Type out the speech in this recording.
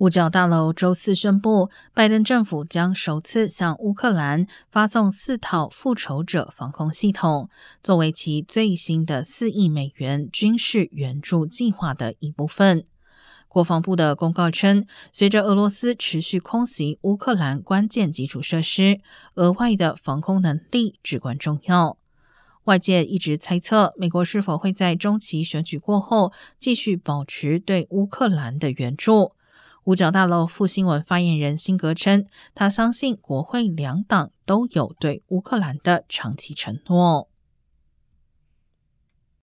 五角大楼周四宣布，拜登政府将首次向乌克兰发送四套复仇者防空系统，作为其最新的四亿美元军事援助计划的一部分。国防部的公告称，随着俄罗斯持续空袭乌克兰关键基础设施，额外的防空能力至关重要。外界一直猜测，美国是否会在中期选举过后继续保持对乌克兰的援助。五角大楼副新闻发言人辛格称，他相信国会两党都有对乌克兰的长期承诺。